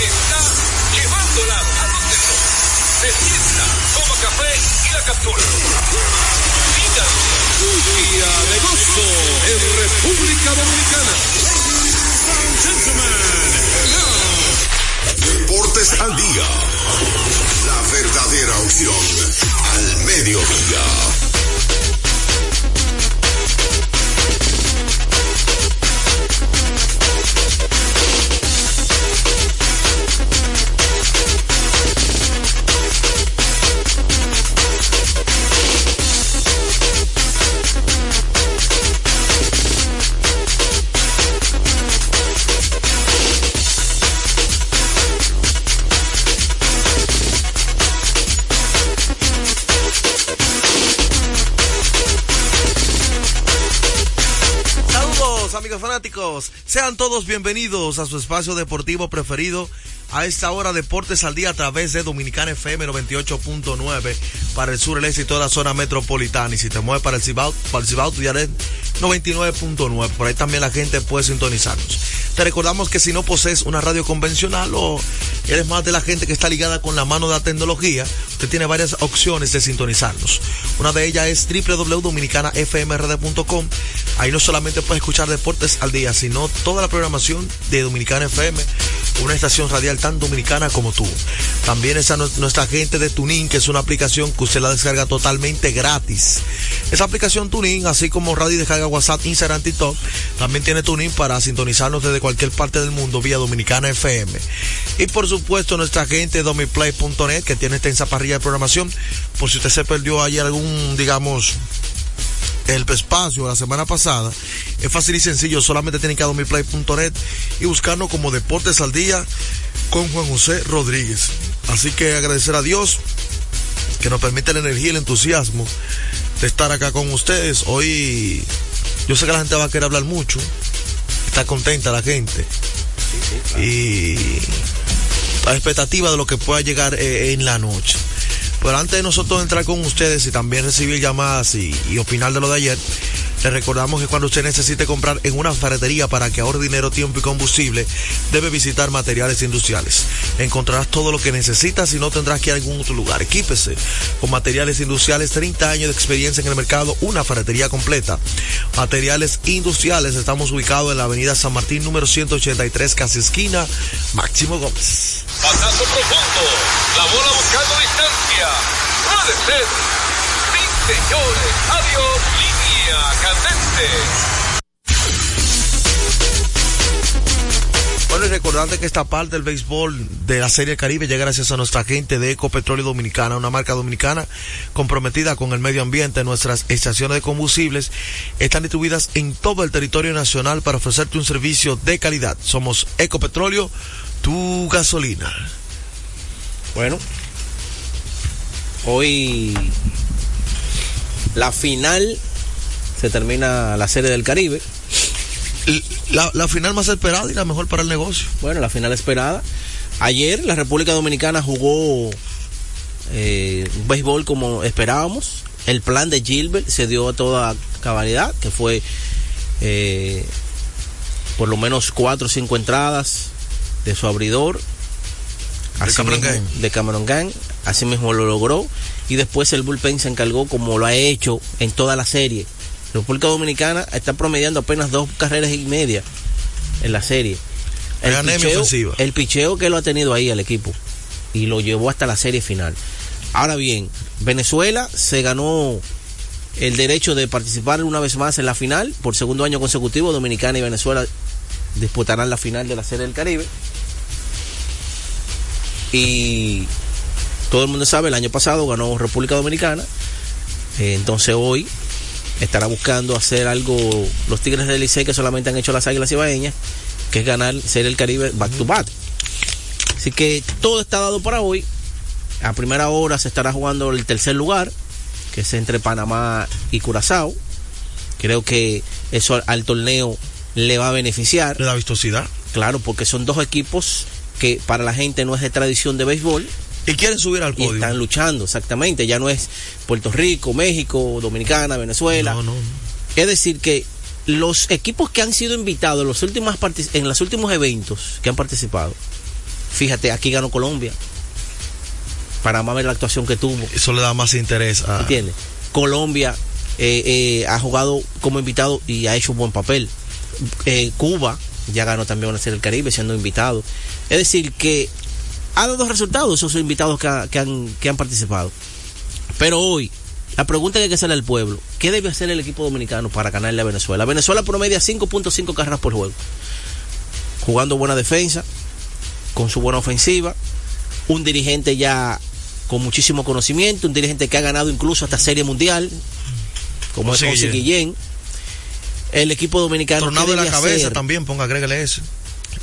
Está llevándola a donde no. Se sienta, toma café y la captura. Día de gozo en República Dominicana. Deportes al día. La verdadera opción al mediodía. Bienvenidos a su espacio deportivo preferido a esta hora Deportes al Día a través de Dominicana FM 98.9 para el sur, el este y toda la zona metropolitana y si te mueves para el Cibao, para el Cibao tu dial es 99.9, por ahí también la gente puede sintonizarnos. Te recordamos que si no posees una radio convencional o eres más de la gente que está ligada con la mano de la tecnología, usted tiene varias opciones de sintonizarnos. Una de ellas es www.dominicanafmrd.com. Ahí no solamente puedes escuchar deportes al día, sino toda la programación de Dominicana FM, una estación radial tan dominicana como tú. También está nu- nuestra gente de Tuning, que es una aplicación que usted la descarga totalmente gratis. Esa aplicación Tuning, así como radio y descarga WhatsApp, Instagram, TikTok, también tiene Tuning para sintonizarnos desde cualquier parte del mundo vía Dominicana FM. Y por supuesto nuestra gente domiplay.net, que tiene extensa parrilla de programación, por si usted se perdió ahí algún, digamos, el espacio la semana pasada. Es fácil y sencillo, solamente tienen que ir a domiplay.net y buscarnos como Deportes al Día con Juan José Rodríguez. Así que agradecer a Dios que nos permite la energía y el entusiasmo de estar acá con ustedes. Hoy yo sé que la gente va a querer hablar mucho, está contenta la gente y a expectativa de lo que pueda llegar eh, en la noche. Pero antes de nosotros entrar con ustedes y también recibir llamadas y, y opinar de lo de ayer, les recordamos que cuando usted necesite comprar en una ferretería para que ahorre dinero, tiempo y combustible, debe visitar materiales industriales. Encontrarás todo lo que necesitas y no tendrás que ir a algún otro lugar. Equípese con materiales industriales, 30 años de experiencia en el mercado, una ferretería completa. Materiales industriales, estamos ubicados en la avenida San Martín número 183, casi esquina, Máximo Gómez. Pasazo profundo. La bola buscando distancia. Puede ser. Sí, señores. Adiós. Línea candente. Bueno, y recordarte que esta parte del béisbol de la Serie Caribe llega gracias a nuestra gente de Ecopetróleo Dominicana, una marca dominicana comprometida con el medio ambiente. Nuestras estaciones de combustibles están distribuidas en todo el territorio nacional para ofrecerte un servicio de calidad. Somos Ecopetróleo, tu gasolina. Bueno, hoy la final se termina la serie del Caribe. La, la final más esperada y la mejor para el negocio. Bueno, la final esperada. Ayer la República Dominicana jugó eh, un béisbol como esperábamos. El plan de Gilbert se dio a toda cabalidad, que fue eh, por lo menos cuatro o cinco entradas de su abridor. De Cameron mismo- de Cameron Gang. Así mismo lo logró. Y después el bullpen se encargó como lo ha hecho en toda la serie. República Dominicana está promediando apenas dos carreras y media en la serie. Ofensiva. el picheo que lo ha tenido ahí al equipo. y lo llevó hasta la serie final. Ahora bien, Venezuela se ganó el derecho de participar una vez más en la final por segundo año consecutivo. Dominicana y Venezuela disputarán la final de la Serie del Caribe. Y todo el mundo sabe, el año pasado ganó República Dominicana. Eh, entonces hoy estará buscando hacer algo los Tigres del Licey que solamente han hecho las Águilas Ibaeñas, que es ganar Serie del Caribe back to back. Así que todo está dado para hoy. A primera hora se estará jugando el tercer lugar, que es entre Panamá y Curazao. Creo que eso al, al torneo le va a beneficiar. Le da vistosidad. Claro, porque son dos equipos que para la gente no es de tradición de béisbol. Y quieren subir al Y podio. están luchando, exactamente. Ya no es Puerto Rico, México, Dominicana, Venezuela. No, no. Es decir, que los equipos que han sido invitados en los últimos, en los últimos eventos que han participado, fíjate, aquí ganó Colombia. Para más ver la actuación que tuvo. Eso le da más interés a. ¿Entiendes? Colombia eh, eh, ha jugado como invitado y ha hecho un buen papel. Eh, Cuba ya ganó también una serie del Caribe siendo invitado. Es decir, que ha dado resultados esos invitados que, ha- que han, que han participado. Pero hoy, la pregunta que hay que hacerle al pueblo, ¿qué debe hacer el equipo dominicano para ganarle a Venezuela? Venezuela promedia 5.5 carreras por juego, jugando buena defensa, con su buena ofensiva, un dirigente ya con muchísimo conocimiento, un dirigente que ha ganado incluso hasta Serie Mundial, como es José Guillén. El equipo dominicano Tornado ¿qué de la cabeza hacer? también, ponga, agrégale eso.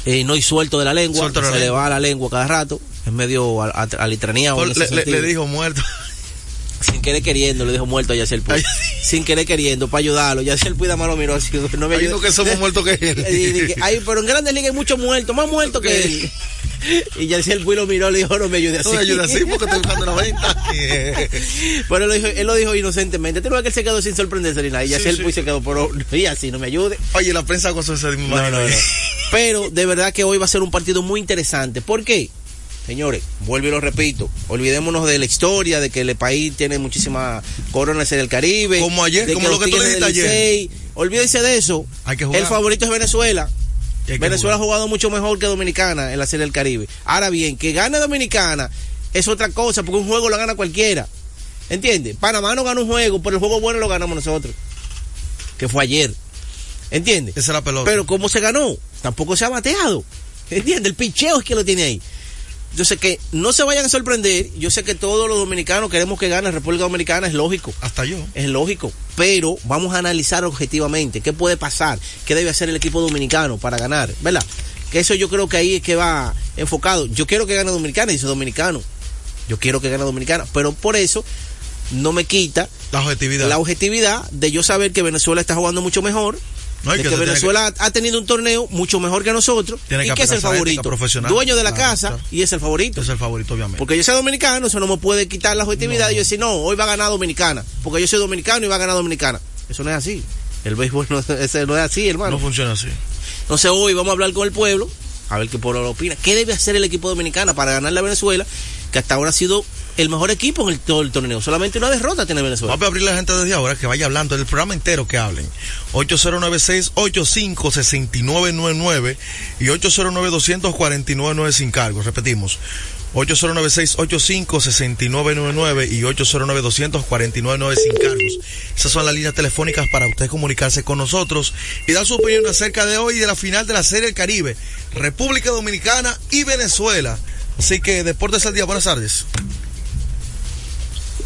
Eh, no y suelto de la lengua, la se le va la lengua cada rato, es medio a- a- alitraneado en Le, dijo muerto. sin querer queriendo, le dijo muerto a Yacel Puy. Ay. sin querer queriendo, para ayudarlo. Yacel Puy más lo miró así, no me ayuda. uno que somos muertos que él. Y Ay, pero en Grandes Ligas hay muchos muertos, más muertos que él. Y Yacel Puy lo miró, le dijo, no me ayude así. No me ayuda así porque estoy buscando la venta. Pero él lo dijo, él lo dijo inocentemente. Tú no ves que él se quedó sin sorprenderse ni nada. Y Sí, Yacel sí. Puy se quedó, pero y así, no me ayude. Oye, la prensa gozó ese me imagino. Pero de verdad que hoy va a ser un partido muy interesante. ¿Por qué? Señores, vuelvo y lo repito, olvidémonos de la historia, de que el país tiene muchísimas coronas en el Caribe. Como ayer, como lo que tú Tigres dijiste ayer. Olvídense de eso. Hay que jugar. El favorito es Venezuela. Venezuela ha jugado mucho mejor que Dominicana en la Serie del Caribe. Ahora bien, que gane Dominicana es otra cosa, porque un juego lo gana cualquiera. ¿Entiendes? Panamá no gana un juego, pero el juego bueno lo ganamos nosotros. Que fue ayer. ¿Entiendes? Esa es la pelota. Pero ¿cómo se ganó? Tampoco se ha bateado. ¿Entiendes? El picheo es que lo tiene ahí. Yo sé que no se vayan a sorprender. Yo sé que todos los dominicanos queremos que gane República Dominicana, es lógico. Hasta yo. Es lógico, pero vamos a analizar objetivamente qué puede pasar, qué debe hacer el equipo dominicano para ganar, ¿verdad? Que eso yo creo que ahí es que va enfocado. Yo quiero que gane Dominicana, dice Dominicano. Yo quiero que gane Dominicana, pero por eso no me quita La objetividad. la objetividad de yo saber que Venezuela está jugando mucho mejor. No, de que Venezuela ha tenido un torneo mucho mejor que nosotros Tiene y que que es el favorito. profesional. Dueño de la Claro, casa claro. y es el favorito. es el favorito, obviamente. Porque yo soy dominicano, eso no me puede quitar la objetividad y yo decir, no, hoy va a ganar Dominicana. Porque yo soy dominicano y va a ganar Dominicana. Eso no es así. El béisbol no, ese no es así, hermano. no funciona así. Entonces hoy vamos a hablar con el pueblo, a ver qué pueblo lo opina. ¿Qué debe hacer el equipo dominicano para ganarle a Venezuela? Que hasta ahora ha sido el mejor equipo en el, todo el torneo. Solamente una derrota tiene Venezuela. Vamos a abrir la gente desde ahora que vaya hablando del programa entero que hablen. 8096-856999 y 809-249-9 sin cargos. Repetimos. 809-685-6999 y 809-249-9 sin cargos. Esas son las líneas telefónicas para usted comunicarse con nosotros y dar su opinión acerca de hoy y de la final de la Serie del Caribe, República Dominicana y Venezuela. Así que Deportes al Día, buenas tardes.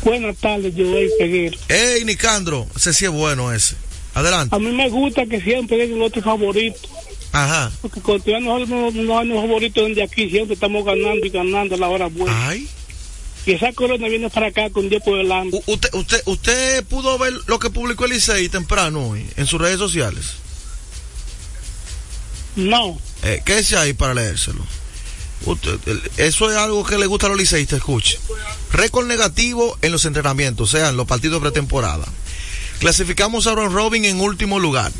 Buenas tardes, Joel Peguero. Hey, Nicandro, ese sí es bueno ese. Adelante. A mí me gusta que siempre el otro favorito, Ajá. porque cuando nosotros no, no hay un favorito desde aquí, siempre estamos ganando y ganando a la hora buena. Ay. Y esa corona viene para acá con 10 por delante. U- usted, usted, usted pudo ver lo que publicó el Licey temprano hoy en sus redes sociales. No, Eh, ¿Qué dice ahí para leérselo? Eso es algo que le gusta a los liceístas, escuche. Récord negativo en los entrenamientos, o sea, en los partidos de pretemporada. Clasificamos a Ron Robin en último lugar.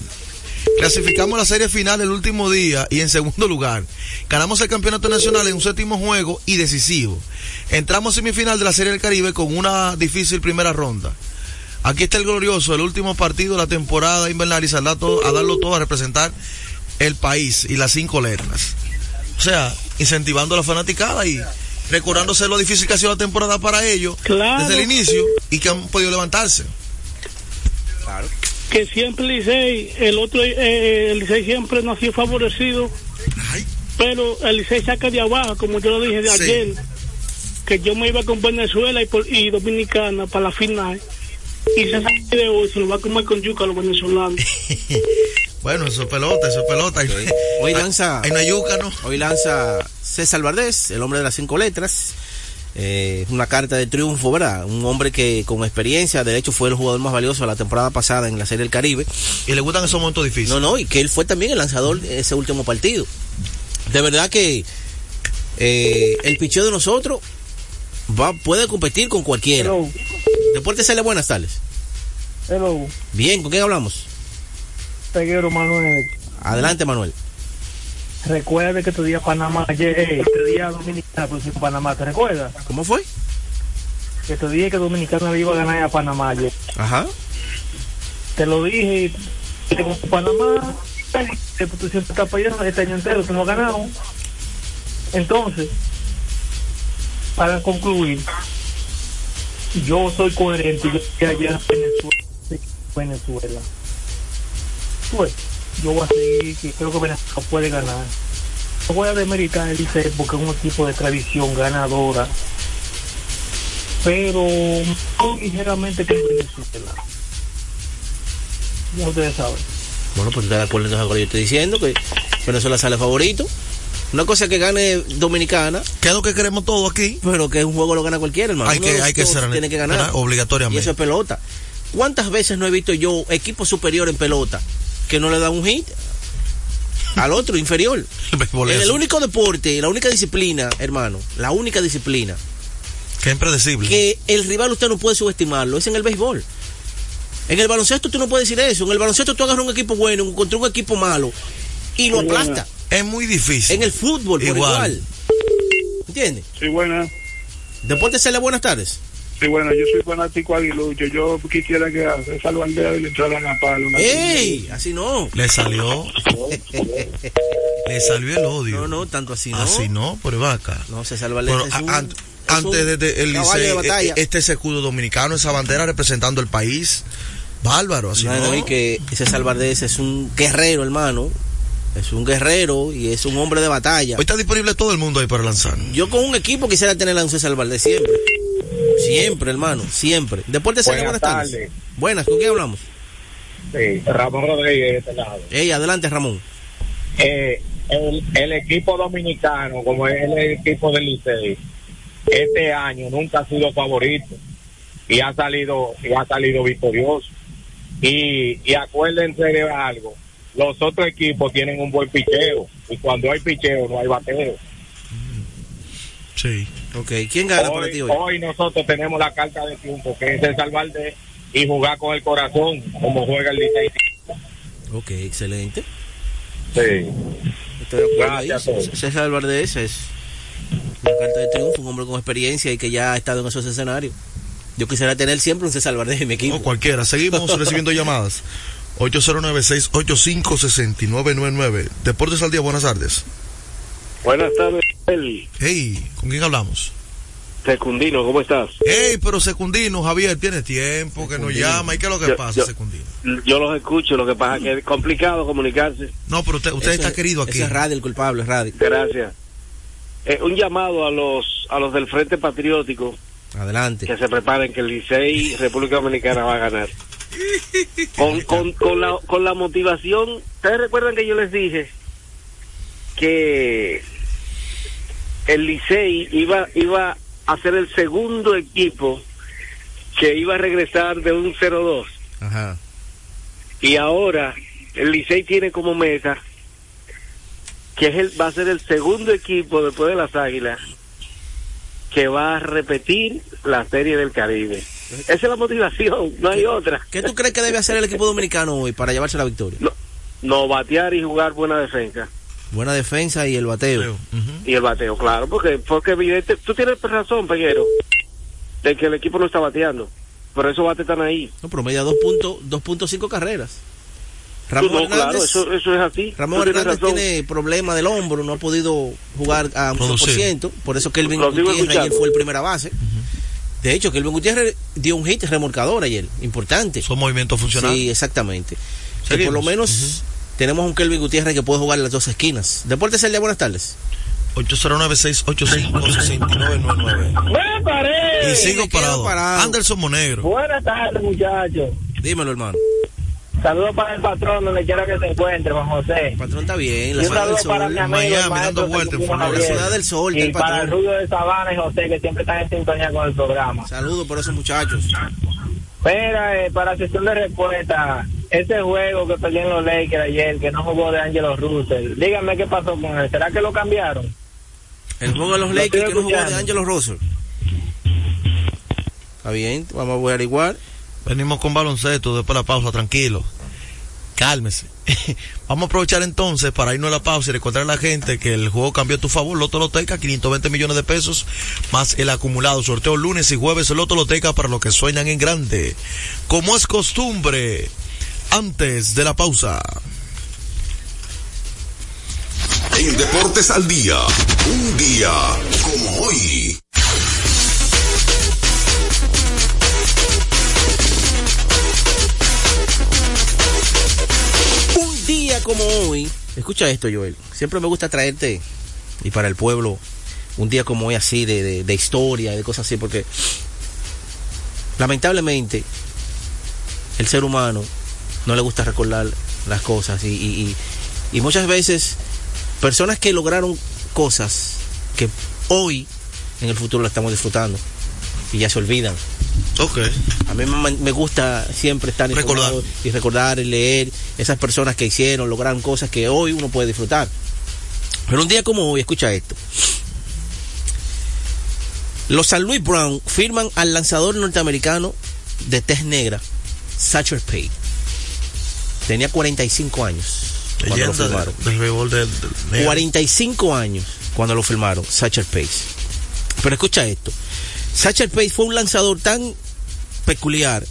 Clasificamos la serie final el último día y en segundo lugar. Ganamos el campeonato nacional en un séptimo juego y decisivo. Entramos semifinal de la Serie del Caribe con una difícil primera ronda. Aquí está el glorioso, el último partido de la temporada invernal y saldrá a darlo todo a representar el país y las cinco letras. O sea, incentivando a la fanaticada y, recordándose lo difícil que ha sido la temporada para ellos Claro. desde el inicio y que han podido levantarse. que siempre el Licey, el otro, eh, el Licey siempre no ha sido favorecido, Ay, pero el Licey saca de abajo, como yo lo dije de Sí. ayer, que yo me iba con Venezuela y, por- y Dominicana para la final, y se saca de hoy, se lo va a comer con yuca a los venezolanos. bueno, eso es pelota, eso es pelota. Hoy lanza- Hay una yuca, ¿no? Hoy lanza César Valdés, el hombre de las cinco letras. Eh, una carta de triunfo, ¿verdad? Un hombre que con experiencia, de hecho fue el jugador más valioso de la temporada pasada en la Serie del Caribe. Y le gustan esos momentos difíciles. No, no, y que él fue también el lanzador de ese último partido. De verdad que eh, el picheo de nosotros va puede competir con cualquiera. Hello, Deporte sale buenas tardes. hello, Bien, ¿con quién hablamos? Peguero Manuel. Adelante, Manuel. Recuerde que tu día Panamá, eh, tu día Dominicana, pues en Panamá, ¿te recuerdas? ¿Cómo fue? Que tu día que Dominicana le iba a ganar a Panamá ayer. Ajá. Te lo dije, te- Panamá, eh, siempre estás para allá, este año entero, que no ganamos. Entonces, para concluir, yo soy coherente, yo estoy allá en Venezuela, Venezuela. Pues, yo voy a seguir, que creo que Venezuela puede ganar. No voy a demeritar el Licey porque es un equipo de tradición ganadora, pero no ligeramente que en Venezuela. Ya ustedes saben. Bueno, pues te de acuerdo entonces que yo estoy diciendo, que Venezuela sale favorito. Una cosa es que gane Dominicana, ¿Qué es lo que queremos todos aquí? pero que un juego lo gana cualquiera, hermano. Hay que, hay que ser tiene que ganar. ¿verdad? Y obligatoriamente. eso es pelota. ¿Cuántas veces no he visto yo equipo superior en pelota que no le dan un hit al otro inferior? El béisbol es En el único deporte, la única disciplina, hermano, la única disciplina que es impredecible. que el rival usted no puede subestimarlo es en el béisbol. En el baloncesto tú no puedes decir eso. En el baloncesto tú agarras un equipo bueno contra un equipo malo y lo aplasta. Es muy difícil. En el fútbol, por Igual. igual. ¿Entiendes? Sí, buena. Deporte Cele, buenas tardes. Sí, bueno, yo soy fanático aguilucho. Yo quisiera que a César Valdez le entraran a palo. ¡Ey! Así no. Le salió. le salió el odio. No, no, tanto así no. Así no, pero va acá. No, se salva Bueno, es a- un- an- es antes de, de- el de Licey, batalla. eh, este es escudo dominicano, esa bandera representando el país. Bárbaro, así No, no. no, y que ese Salvardés es un guerrero, hermano. Es un guerrero y es un hombre de batalla. Hoy está disponible todo el mundo ahí para lanzar. Yo con un equipo quisiera tener a un César Valdés siempre. Siempre, hermano, siempre. Deporte buenas Buenas tardes. tardes. Buenas, ¿con quién hablamos? Sí, Ramón Rodríguez de este lado. Ey, adelante, Ramón. Eh, el, el equipo dominicano, como es el equipo del Licey, este año nunca ha sido favorito y ha salido y ha salido victorioso. Y, y acuérdense de algo, los otros equipos tienen un buen picheo y cuando hay picheo no hay bateo. Sí. Ok, ¿quién gana para ti Hoy, hoy? hoy nosotros tenemos la carta de triunfo que es el salvar y jugar con el corazón como juega el Licey. Ok, excelente. Sí. Estoy de acuerdo ahí. Gracias. César Valdés es una carta de triunfo, un hombre con experiencia y que ya ha estado en esos escenarios. Yo quisiera tener siempre un César Valdés en mi equipo. O cualquiera. Seguimos recibiendo llamadas. 809-685-6999. Deportes al día, buenas tardes. Buenas tardes, el Hey, ¿con quién hablamos? Secundino, ¿cómo estás? Hey, pero Secundino, Javier, tiene tiempo que nos llama. ¿Y qué es lo que Yo- pasa, yo- Secundino? Yo los escucho, lo que pasa es que es complicado comunicarse. No, pero usted, usted Ese- está querido aquí. Ese es Radio el culpable, es Radio. Gracias. Eh, un llamado a los a los del Frente Patriótico Adelante. que se preparen que el Licey República Dominicana va a ganar. Con, con, con, la, con la motivación, ¿ustedes recuerdan que yo les dije que el Licey iba iba a ser el segundo equipo que iba a regresar de un 0-2 Ajá. y ahora el Licey tiene como meta que es el, va a ser el segundo equipo después de las Águilas que va a repetir la Serie del Caribe. Esa es la motivación, no hay otra. ¿Qué tú crees que debe hacer el equipo dominicano hoy para llevarse la victoria? No, no batear y jugar buena defensa. Buena defensa y el bateo. Y el bateo, claro, porque porque evidente, tú tienes razón, Peguero, de que el equipo no está bateando. Por eso bates están ahí. No, promedia dos punto- 2.5 carreras. Ramón no, Hernández, claro, eso, eso es así. Ramón Hernández razón. tiene problema del hombro, no ha podido jugar a un Producir. 100%, por eso Kelvin Gutiérrez ayer fue el primera base. De hecho, Kelvin Gutiérrez dio un hit remolcador ayer, importante. Son movimientos funcionales. Sí, exactamente. Que por lo menos tenemos un Kelvin Gutiérrez que puede jugar las dos esquinas. Deportes el día, buenas tardes. 809-685-6999. ¡Me paré! Y sigo parado. parado. Anderson Monegro. Buenas tardes, muchachos. Dímelo, hermano. Saludos para el patrón donde quiera que se encuentre, Juan José. El patrón está bien, la ciudad del sol. amigo, Miami, dando vueltas. La ciudad del sol, Y para el. Rubio de Sabana y José, que siempre están en sintonía con el programa. Saludos por esos muchachos. Mira, eh, para sesión de respuesta, ese juego que perdieron los Lakers ayer, que no jugó de Angelo Russell, díganme qué pasó con él. ¿Será que lo cambiaron? El juego de los Lo Lakers que no jugó de. Angelo Russell. Está bien, vamos a averiguar. Venimos con baloncesto después de la pausa, tranquilo. Cálmese. Vamos a aprovechar entonces para irnos a la pausa y recordar a la gente que el juego cambió a tu favor. Loto Loteca, 520 millones de pesos, más el acumulado. Sorteo lunes y jueves, Loto Loteca para los que sueñan en grande. Como es costumbre, antes de la pausa. En Deportes al Día, un día como hoy. Un día como hoy, escucha esto, Joel. Siempre me gusta traerte, y para el pueblo, un día como hoy así, de, de, de historia, de cosas así, porque lamentablemente el ser humano no le gusta recordar las cosas y, y, y- y muchas veces personas que lograron cosas que hoy en el futuro la estamos disfrutando y ya se olvidan. Ok. A mí me, gusta siempre estar Recordar. y recordar y leer esas personas que hicieron, lograron cosas que hoy uno puede disfrutar. Pero un día como hoy, escucha esto. Los San Luis Brown firman al lanzador norteamericano de tez negra, Satcher Paige. Tenía 45 años cuando lo firmaron. del, del béisbol del, del- 45 años cuando lo firmaron, Satcher Pace. Pero escucha esto. Satcher Pace fue un lanzador tan peculiar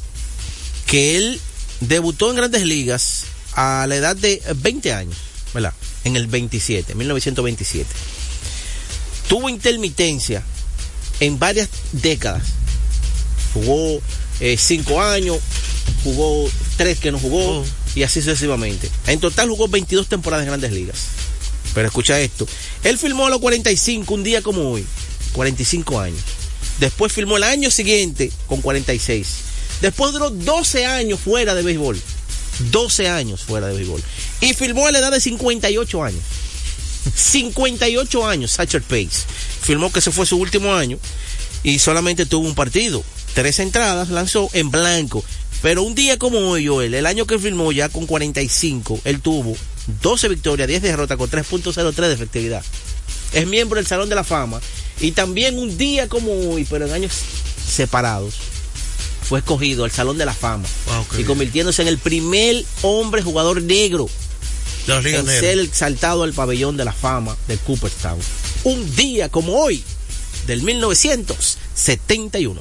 que él debutó en grandes ligas a la edad de 20 años, ¿verdad? En el 27, 1927. Tuvo intermitencia en varias décadas. Jugó 5 años, jugó 3 que no jugó Oh. Y así sucesivamente. En total jugó 22 temporadas en grandes ligas. Pero escucha esto. Él filmó a los 45, un día como hoy. 45 años. Después filmó el año siguiente con 46. Después duró 12 años fuera de béisbol. 12 años fuera de béisbol. Y filmó a la edad de 58 años. 58 años, Satcher Pace. Filmó que ese fue su último año y solamente tuvo un partido. Tres entradas lanzó en blanco. Pero un día como hoy, Joel, el año que filmó ya con 45, él tuvo 12 victorias, 10 derrotas con 3.03 de efectividad. Es miembro del Salón de la Fama. Y también un día como hoy, pero en años separados, fue escogido al Salón de la Fama. Wow, y bien. convirtiéndose en el primer hombre jugador negro en ser exaltado al pabellón de la fama de Cooperstown. Un día como hoy, del 1971.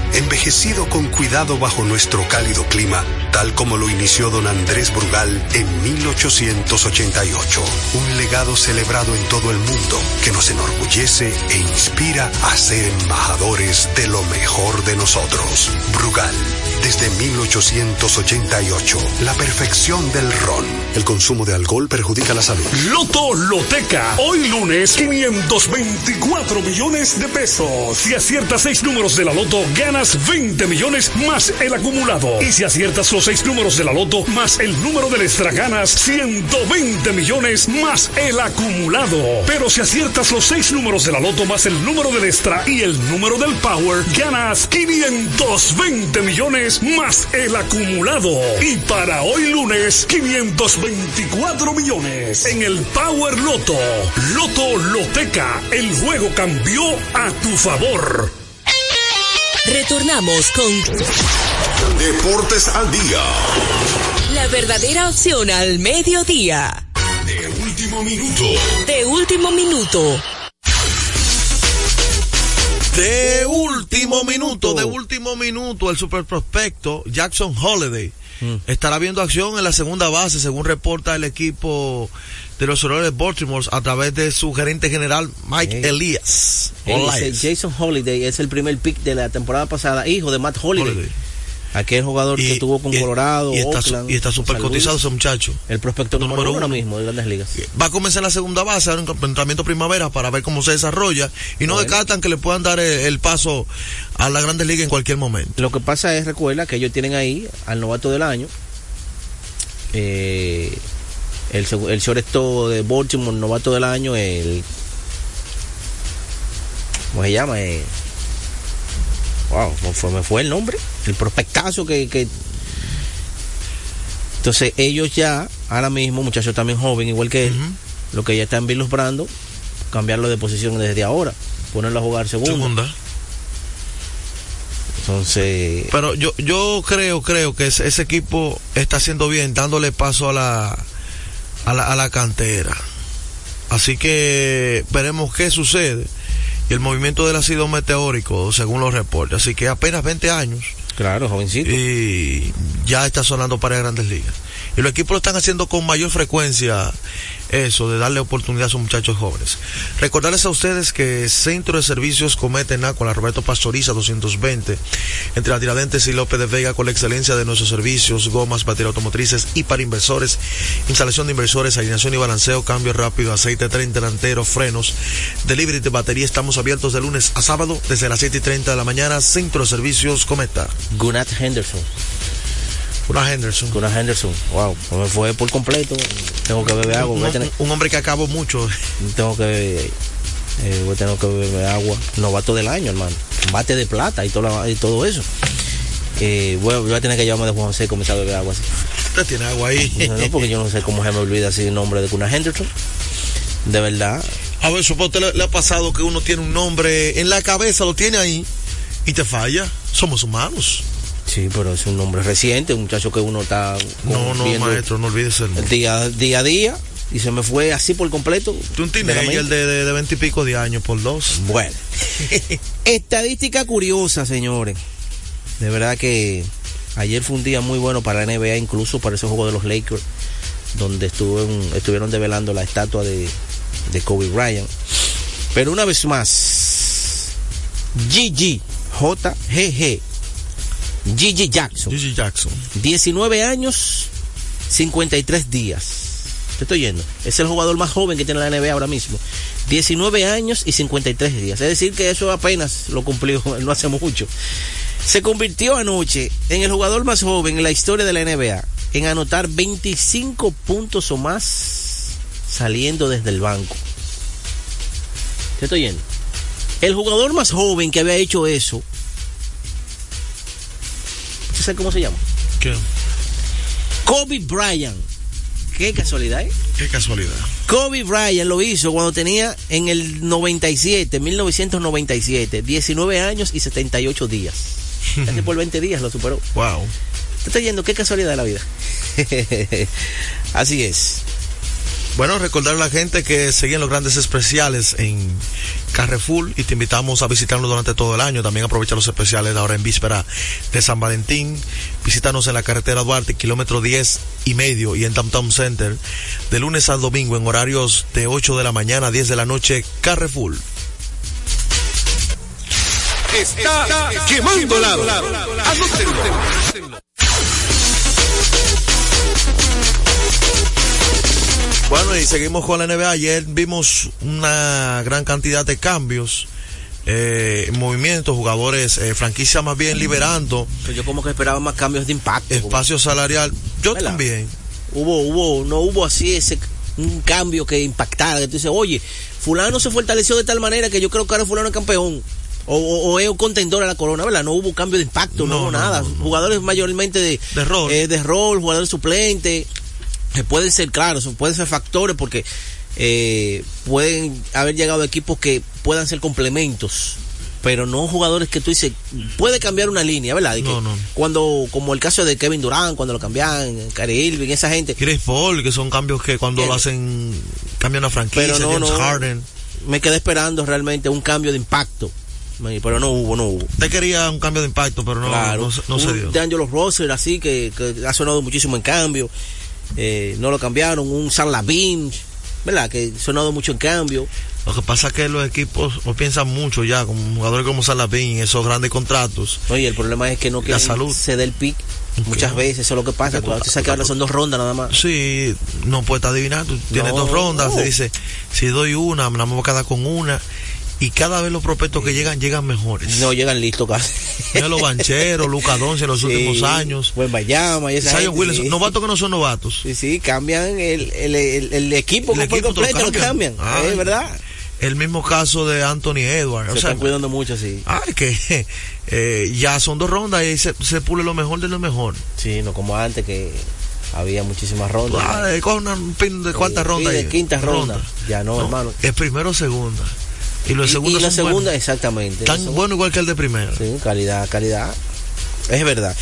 envejecido con cuidado bajo nuestro cálido clima, tal como lo inició don Andrés Brugal en 1888. Un legado celebrado en todo el mundo que nos enorgullece e inspira a ser embajadores de lo mejor de nosotros. Brugal, desde 1888, la perfección del ron. El consumo de alcohol perjudica la salud. Loto Loteca. Hoy lunes, 524 millones de pesos. Si aciertas seis números de la Loto, ganas 20 millones más el acumulado. Y si aciertas los seis números de la Loto más el número del extra, ganas 120 millones más el acumulado. Pero si aciertas los seis números de la Loto más el número del extra y el número del Power, ganas 520 millones más el acumulado. Y para hoy lunes, 524 millones en el Power Loto. Loto Loteca, el juego cambió a tu favor. Retornamos con Deportes al día. la verdadera opción al mediodía. De último minuto. De último minuto. De último minuto, de último minuto, el super prospecto Jackson Holiday estará viendo acción en la segunda base, según reporta el equipo de los Orioles de Baltimore a través de su gerente general Mike Hey. Elias. Elias. Jason Holiday es el primer pick de la temporada pasada, hijo de Matt Holiday. Aquel jugador que tuvo con Colorado, y está, Oakland, y está Luis. cotizado ese muchacho. El prospecto número, Número uno mismo de Grandes Ligas. Va a comenzar en la segunda base, ahora en entrenamiento primavera para ver cómo se desarrolla y no Bueno. descartan que le puedan dar el, el paso a la Grandes Ligas en cualquier momento. Lo que pasa es, recuerda que ellos tienen ahí al novato del año, eh, el, el shortstop de Baltimore, novato del año, el. ¿Cómo se llama? Eh, wow, ¿cómo fue, me fue el nombre. El prospectazo que, que. Entonces, ellos ya, ahora mismo, muchachos también joven, igual que él, lo que ya están vislumbrando, cambiarlo de posición desde ahora, ponerlo a jugar segunda. Segunda. Entonces. Pero yo, yo creo, creo que ese, ese equipo está haciendo bien, dándole paso a la, a la, a la cantera. Así que veremos qué sucede. Y el movimiento de él ha sido meteórico, según los reportes. Así que apenas 20 años. Claro, jovencito. Y ya está sonando para grandes ligas. Y los equipos lo están haciendo con mayor frecuencia eso, de darle oportunidad a esos muchachos jóvenes. Recordarles a ustedes que Centro de Servicios Cometa en con la Roberto Pastoriza 220, entre la Tiradentes y López de Vega, con la excelencia de nuestros servicios, gomas, baterías automotrices y para inversores, instalación de inversores, alineación y balanceo, cambio rápido, aceite tren delantero, frenos, delivery de batería. Estamos abiertos de lunes a sábado desde las 7 y 30 de la mañana. Centro de Servicios Cometa. Gunnar Henderson. Gunnar Henderson. Gunnar Henderson. Wow, me fue por completo. Tengo que beber agua. Un, tener, hombre que acabó mucho. tengo que eh, voy a tener que beber agua. Novato del año, hermano. Bate de plata y todo, y todo eso. Eh, voy, a- voy a tener que llamarme de Juan José y comenzar a beber agua así. Usted tiene agua ahí. No, no, porque yo no sé cómo se me olvida así el nombre de Gunnar Henderson. De verdad. A ver, supongo que le, le ha pasado que uno tiene un nombre en la cabeza, lo tiene ahí y te falla. Somos humanos. Sí, pero es un nombre reciente, un muchacho que uno está No, no, maestro, no olvides el nombre. día, día a día y se me fue así por completo. Tú un teenager de, de, de 20 y pico de años por dos. Bueno. Estadística curiosa, señores. De verdad que ayer fue un día muy bueno para la NBA, incluso para ese juego de los Lakers, donde estuvieron, estuvieron develando la estatua de, de Kobe Bryant. Pero una vez más, GG, JGG, GG Jackson. Gigi Jackson. 19 años, 53 días. Te estoy yendo. Es el jugador más joven que tiene la NBA ahora mismo. 19 años y 53 días. Es decir, que eso apenas lo cumplió no hace mucho. Se convirtió anoche en el jugador más joven en la historia de la NBA en anotar 25 puntos o más saliendo desde el banco. Te estoy yendo. El jugador más joven que había hecho eso. ¿Usted sabe cómo se llama? ¿Qué? Kobe Bryant. Qué casualidad, ¿eh? Qué casualidad. Kobe Bryant lo hizo cuando tenía en el 97, 1997, 19 años y 78 días. Casi por 20 días lo superó. Wow. Te está yendo, qué casualidad de la vida. Así es. Bueno, recordar a la gente que siguen los grandes especiales en Carrefour y te invitamos a visitarnos durante todo el año. También aprovecha los especiales ahora en víspera de San Valentín. Visítanos en la carretera Duarte, kilómetro 10 y medio y en Downtown Center de lunes al domingo en horarios de 8 de la mañana a 10 de la noche. Carrefour. Está, quemando lado. Bueno, y seguimos con la NBA. Ayer vimos una gran cantidad de cambios, eh, movimientos, jugadores, eh, franquicia más bien liberando. Pero yo como que esperaba más cambios de impacto. Espacio salarial. Yo también. Hubo, hubo, no hubo así ese un cambio que impactara, que tú dices, oye, fulano se fortaleció de tal manera que yo creo que ahora fulano es campeón. O, o- o es un contendor a la corona, ¿verdad? No hubo cambio de impacto, no, No, hubo no, nada. no. Jugadores mayormente de, De rol. eh, de rol, jugadores suplentes. Que pueden ser claros, pueden ser factores porque eh, pueden haber llegado equipos que puedan ser complementos, pero no jugadores que tú dices, puede cambiar una línea, ¿verdad? Y que No, no. Cuando, como el caso de Kevin Durant, cuando lo cambian, Kyrie Irving, esa gente. Chris Paul, que son cambios que cuando lo hacen, cambian la franquicia. Pero no, James. Harden. Me quedé esperando realmente un cambio de impacto, pero no hubo, no hubo. Usted quería un cambio de impacto, pero no, claro, no, se- dio. De Angelo Russell, así que, que ha sonado muchísimo en cambio. Eh, no lo cambiaron. Un San Lavin, ¿verdad? Que ha sonado mucho en cambio. Lo que pasa es que los equipos no piensan mucho ya, como jugadores como Salapín, esos grandes contratos. Oye, el problema es que no quieren salud. ceder el pick. Muchas veces eso es lo que pasa. Tú sabes que ahora son dos rondas nada más. Sí, no puedes adivinar, tú tienes No, dos rondas, no. se dice, si doy una, me la voy a quedar con una. Y cada vez los prospectos que llegan, llegan mejores. No llegan listos casi. Mira los bancheros, Luca Doncic en los Sí, últimos años. Buen Bayama y esa gente, sí. novatos que no son novatos. Sí, sí, cambian el, el, el, el equipo, El equipo lo completo, lo cambian. cambian. Ay. Es verdad. El mismo caso de Anthony Edwards. Se o sea, están cuidando mucho, sí. ay, que eh, ya son dos rondas y se, se pule lo mejor de lo mejor. Sí, no como antes que había muchísimas rondas. Ah, eh, una- un pin de cuarta Sí, ronda. de quinta ronda. Ya no, hermano. Es primero o segunda. Y los Y- segundos y la segunda, buenos. exactamente. Tan bueno igual que el de primero. Sí, calidad, calidad. Es verdad.